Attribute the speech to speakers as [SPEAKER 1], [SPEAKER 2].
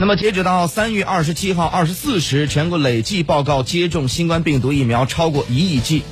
[SPEAKER 1] 那么截止到三月二十七号二十四时全国累计报告接种新冠病毒疫苗超过一亿剂。